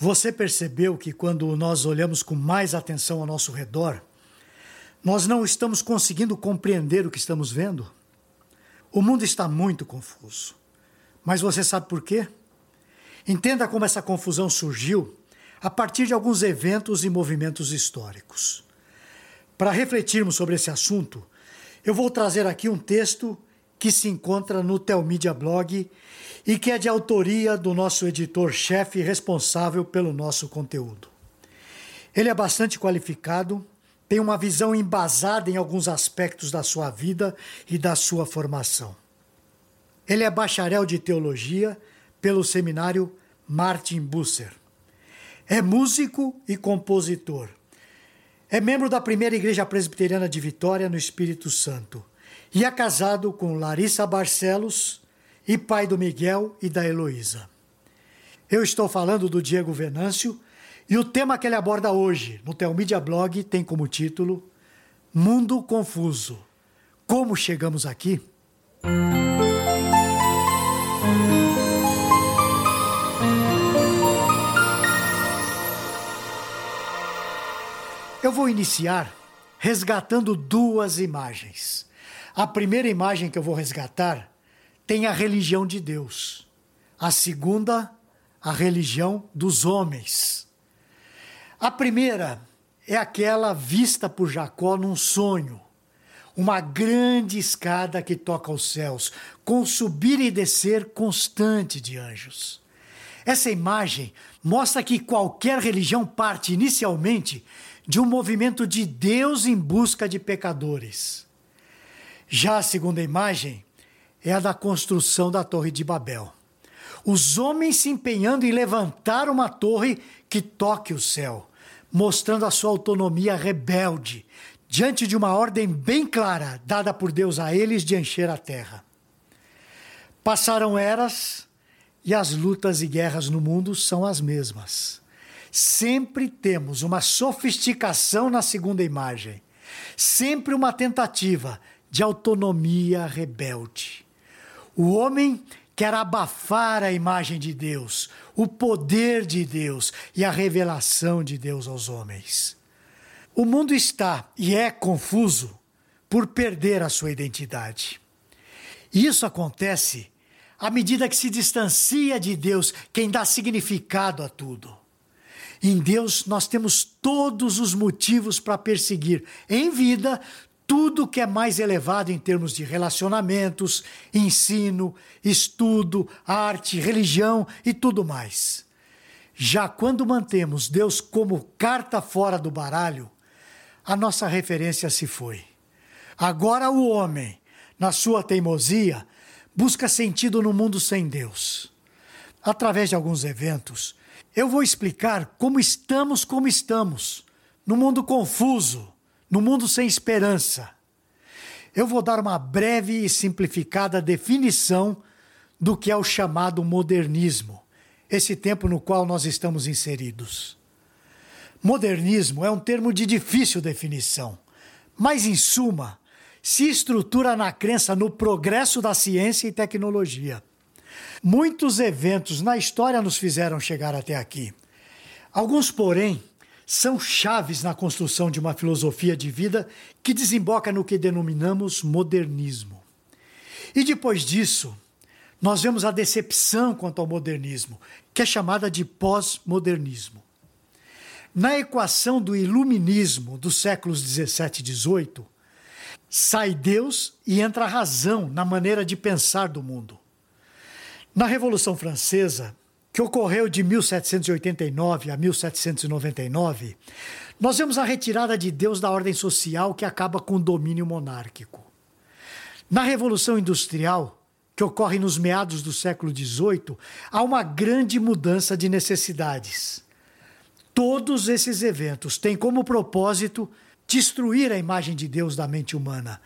Você percebeu que quando nós olhamos com mais atenção ao nosso redor, nós não estamos conseguindo compreender o que estamos vendo? O mundo está muito confuso. Mas você sabe por quê? Entenda como essa confusão surgiu a partir de alguns eventos e movimentos históricos. Para refletirmos sobre esse assunto, eu vou trazer aqui um texto que se encontra no Telmídia Blog e que é de autoria do nosso editor-chefe responsável pelo nosso conteúdo. Ele é bastante qualificado, tem uma visão embasada em alguns aspectos da sua vida e da sua formação. Ele é bacharel de teologia pelo seminário Martin Busser. É músico e compositor. É membro da primeira igreja presbiteriana de Vitória, no Espírito Santo e é casado com Larissa Barcelos e pai do Miguel e da Heloísa. Eu estou falando do Diego Venâncio e o tema que ele aborda hoje no Telmídia Blog tem como título Mundo Confuso. Como chegamos aqui? Eu vou iniciar resgatando duas imagens. A primeira imagem que eu vou resgatar tem a religião de Deus. A segunda, a religião dos homens. A primeira é aquela vista por Jacó num sonho. Uma grande escada que toca aos céus, com subir e descer constante de anjos. Essa imagem mostra que qualquer religião parte inicialmente de um movimento de Deus em busca de pecadores. Já a segunda imagem é a da construção da Torre de Babel. Os homens se empenhando em levantar uma torre que toque o céu, mostrando a sua autonomia rebelde, diante de uma ordem bem clara dada por Deus a eles de encher a terra. Passaram eras e as lutas e guerras no mundo são as mesmas. Sempre temos uma sofisticação na segunda imagem, sempre uma tentativa de autonomia rebelde. O homem quer abafar a imagem de Deus, o poder de Deus e a revelação de Deus aos homens. O mundo está e é confuso por perder a sua identidade. Isso acontece à medida que se distancia de Deus, quem dá significado a tudo. Em Deus nós temos todos os motivos para perseguir em vida tudo que é mais elevado em termos de relacionamentos, ensino, estudo, arte, religião e tudo mais. Já quando mantemos Deus como carta fora do baralho, a nossa referência se foi. Agora o homem, na sua teimosia, busca sentido no mundo sem Deus. Através de alguns eventos, eu vou explicar como estamos como estamos, no mundo confuso no mundo sem esperança. Eu vou dar uma breve e simplificada definição do que é o chamado modernismo, esse tempo no qual nós estamos inseridos. Modernismo é um termo de difícil definição, mas, em suma, se estrutura na crença no progresso da ciência e tecnologia. Muitos eventos na história nos fizeram chegar até aqui. Alguns, porém, são chaves na construção de uma filosofia de vida que desemboca no que denominamos modernismo. E depois disso, nós vemos a decepção quanto ao modernismo, que é chamada de pós-modernismo. Na equação do iluminismo dos séculos 17 e 18, sai Deus e entra a razão na maneira de pensar do mundo. Na Revolução Francesa, que ocorreu de 1789 a 1799, nós vemos a retirada de Deus da ordem social que acaba com o domínio monárquico. Na Revolução Industrial, que ocorre nos meados do século XVIII, há uma grande mudança de necessidades. Todos esses eventos têm como propósito destruir a imagem de Deus da mente humana,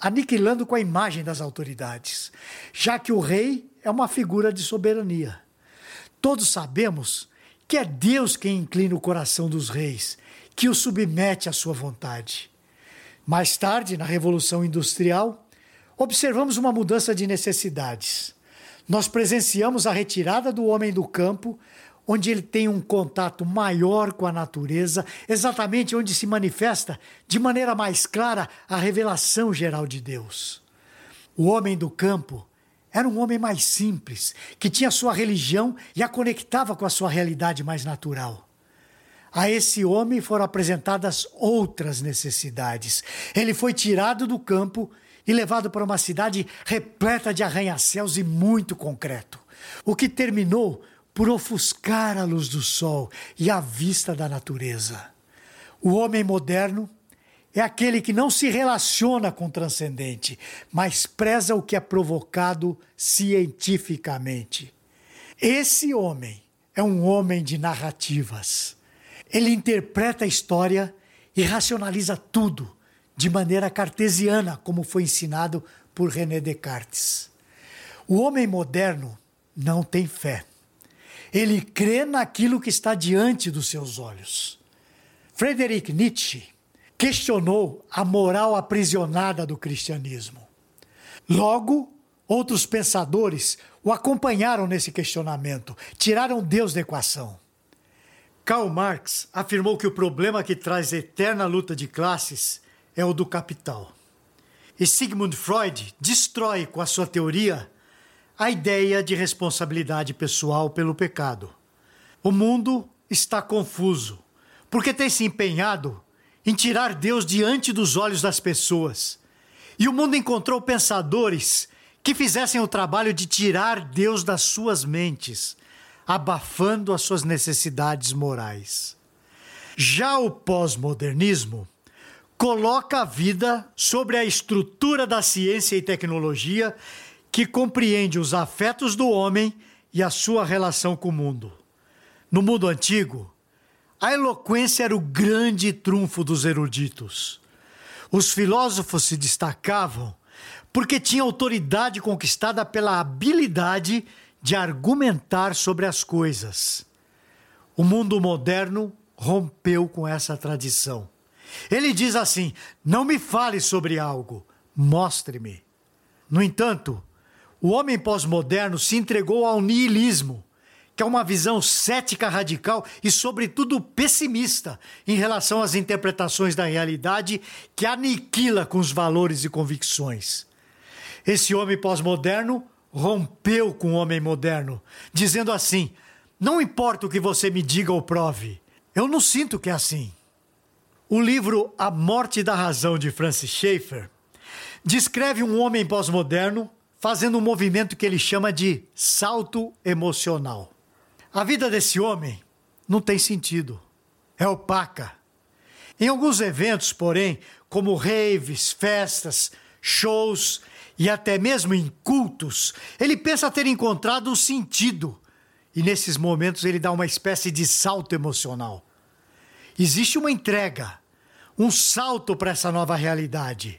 aniquilando com a imagem das autoridades, já que o rei é uma figura de soberania. Todos sabemos que é Deus quem inclina o coração dos reis, que o submete à sua vontade. Mais tarde, na Revolução Industrial, observamos uma mudança de necessidades. Nós presenciamos a retirada do homem do campo, onde ele tem um contato maior com a natureza, exatamente onde se manifesta de maneira mais clara a revelação geral de Deus. O homem do campo era um homem mais simples, que tinha sua religião e a conectava com a sua realidade mais natural. A esse homem foram apresentadas outras necessidades. Ele foi tirado do campo e levado para uma cidade repleta de arranha-céus e muito concreto, o que terminou por ofuscar a luz do sol e a vista da natureza. O homem moderno é aquele que não se relaciona com o transcendente, mas preza o que é provocado cientificamente. Esse homem é um homem de narrativas. Ele interpreta a história e racionaliza tudo de maneira cartesiana, como foi ensinado por René Descartes. O homem moderno não tem fé. Ele crê naquilo que está diante dos seus olhos. Friedrich Nietzsche questionou a moral aprisionada do cristianismo. Logo, outros pensadores o acompanharam nesse questionamento, tiraram Deus da equação. Karl Marx afirmou que o problema que traz eterna luta de classes é o do capital. E Sigmund Freud destrói com a sua teoria a ideia de responsabilidade pessoal pelo pecado. O mundo está confuso, porque tem se empenhado em tirar Deus diante dos olhos das pessoas. E o mundo encontrou pensadores que fizessem o trabalho de tirar Deus das suas mentes, abafando as suas necessidades morais. Já o pós-modernismo coloca a vida sobre a estrutura da ciência e tecnologia que compreende os afetos do homem e a sua relação com o mundo. No mundo antigo, a eloquência era o grande trunfo dos eruditos. Os filósofos se destacavam porque tinham autoridade conquistada pela habilidade de argumentar sobre as coisas. O mundo moderno rompeu com essa tradição. Ele diz assim: Não me fale sobre algo, mostre-me. No entanto, o homem pós-moderno se entregou ao niilismo que é uma visão cética radical e, sobretudo, pessimista em relação às interpretações da realidade que aniquila com os valores e convicções. Esse homem pós-moderno rompeu com o homem moderno, dizendo assim: Não importa o que você me diga ou prove, eu não sinto que é assim. O livro A Morte da Razão de Francis Schaeffer descreve um homem pós-moderno fazendo um movimento que ele chama de salto emocional. A vida desse homem não tem sentido, é opaca. Em alguns eventos, porém, como raves, festas, shows e até mesmo em cultos, ele pensa ter encontrado um sentido. E nesses momentos ele dá uma espécie de salto emocional. Existe uma entrega, um salto para essa nova realidade.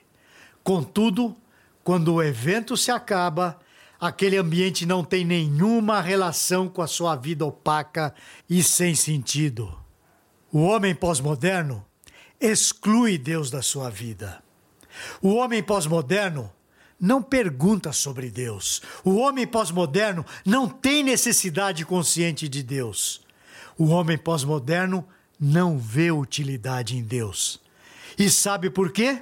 Contudo, quando o evento se acaba, aquele ambiente não tem nenhuma relação com a sua vida opaca e sem sentido. O homem pós-moderno exclui Deus da sua vida. O homem pós-moderno não pergunta sobre Deus. O homem pós-moderno não tem necessidade consciente de Deus. O homem pós-moderno não vê utilidade em Deus. E sabe por quê?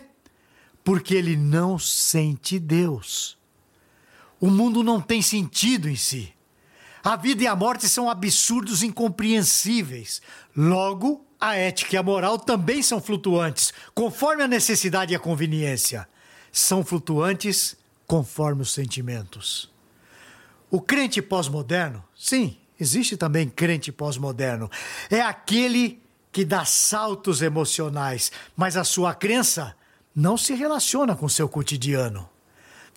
Porque ele não sente Deus. O mundo não tem sentido em si. A vida e a morte são absurdos incompreensíveis. Logo, a ética e a moral também são flutuantes, conforme a necessidade e a conveniência. São flutuantes conforme os sentimentos. O crente pós-moderno, sim, existe também crente pós-moderno, é aquele que dá saltos emocionais, mas a sua crença não se relaciona com seu cotidiano.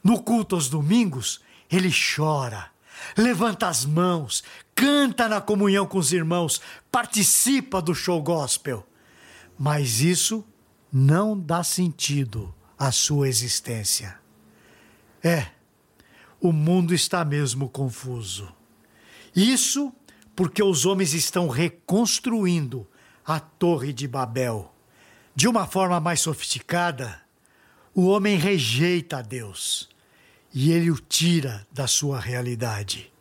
No culto aos domingos, ele chora, levanta as mãos, canta na comunhão com os irmãos, participa do show gospel. Mas isso não dá sentido à sua existência. É, o mundo está mesmo confuso. Isso porque os homens estão reconstruindo a Torre de Babel. De uma forma mais sofisticada, o homem rejeita a Deus e ele o tira da sua realidade.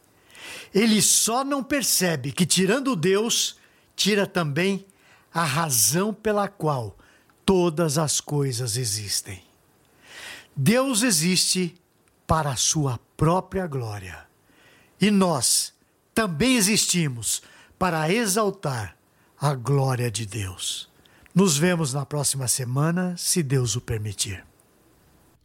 Ele só não percebe que, tirando Deus, tira também a razão pela qual todas as coisas existem. Deus existe para a sua própria glória. E nós também existimos para exaltar a glória de Deus. Nos vemos na próxima semana, se Deus o permitir.